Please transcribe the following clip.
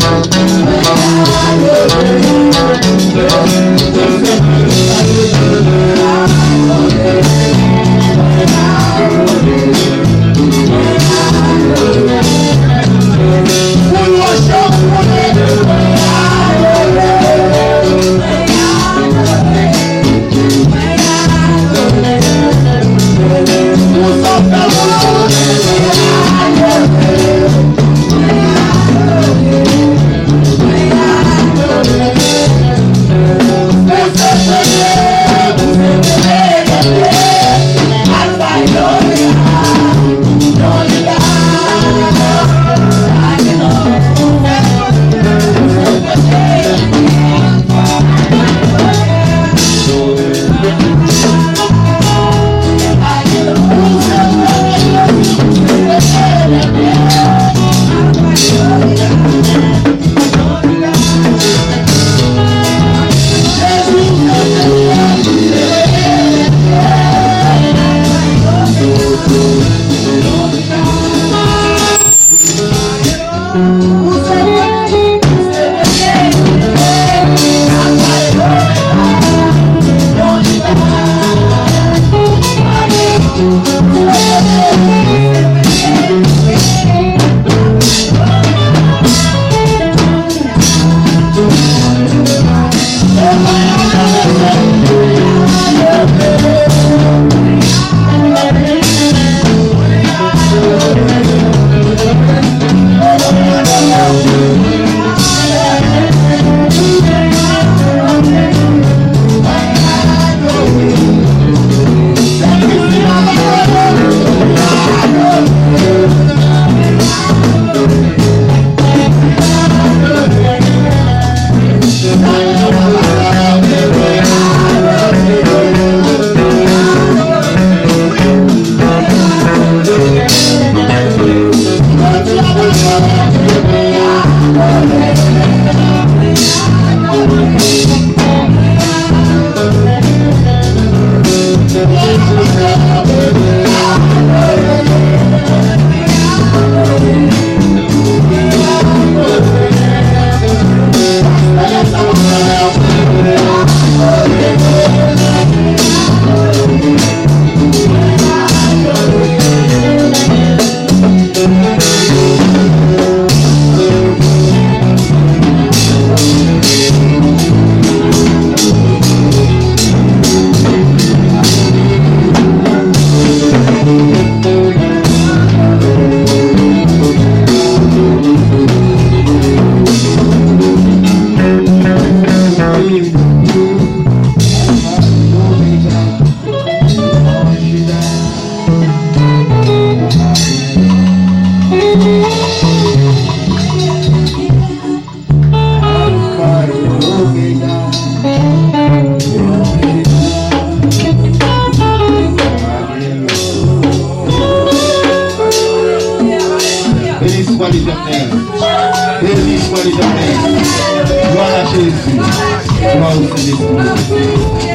Thank you. Baby Gloire à Jésus. Gloire au